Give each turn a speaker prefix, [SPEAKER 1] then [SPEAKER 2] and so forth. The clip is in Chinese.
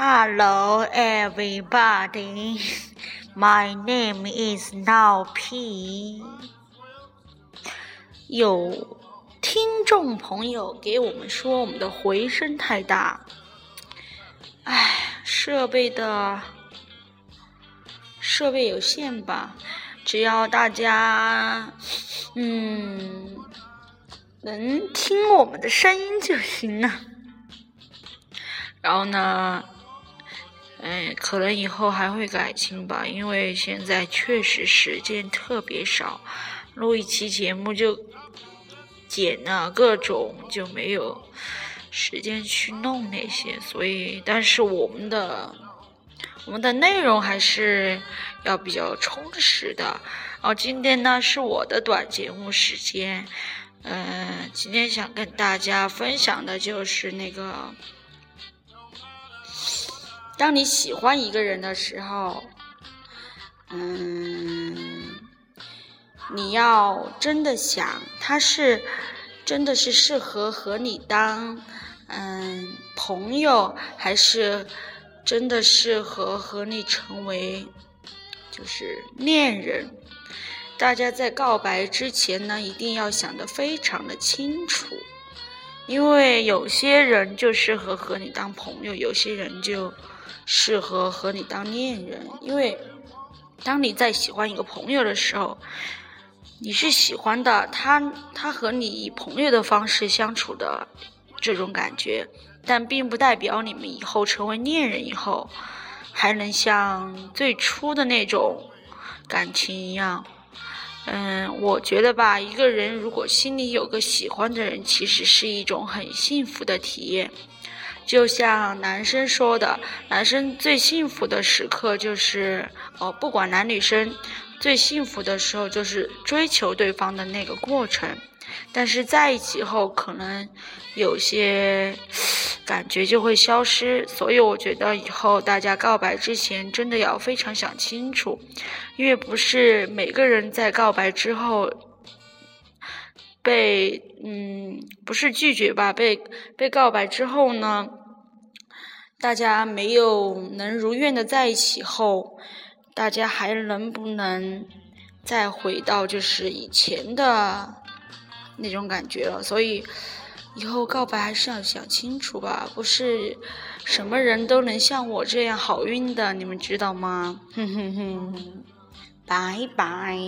[SPEAKER 1] Hello, everybody. My name is Now P. 有听众朋友给我们说，我们的回声太大。唉，设备的设备有限吧。只要大家嗯能听我们的声音就行了。然后呢，嗯，可能以后还会改进吧，因为现在确实时间特别少，录一期节目就剪了各种，就没有时间去弄那些，所以，但是我们的我们的内容还是要比较充实的。哦，今天呢是我的短节目时间，嗯，今天想跟大家分享的就是那个。当你喜欢一个人的时候，嗯，你要真的想他是真的是适合和你当嗯朋友，还是真的适合和你成为就是恋人？大家在告白之前呢，一定要想得非常的清楚，因为有些人就适合和你当朋友，有些人就。适合和你当恋人，因为当你在喜欢一个朋友的时候，你是喜欢的他，他和你以朋友的方式相处的这种感觉，但并不代表你们以后成为恋人以后还能像最初的那种感情一样。嗯，我觉得吧，一个人如果心里有个喜欢的人，其实是一种很幸福的体验。就像男生说的，男生最幸福的时刻就是哦，不管男女生，最幸福的时候就是追求对方的那个过程。但是在一起后，可能有些感觉就会消失。所以我觉得以后大家告白之前，真的要非常想清楚，因为不是每个人在告白之后被嗯，不是拒绝吧，被被告白之后呢。大家没有能如愿的在一起后，大家还能不能再回到就是以前的那种感觉了？所以以后告白还是要想清楚吧，不是什么人都能像我这样好运的，你们知道吗？哼哼哼，拜拜。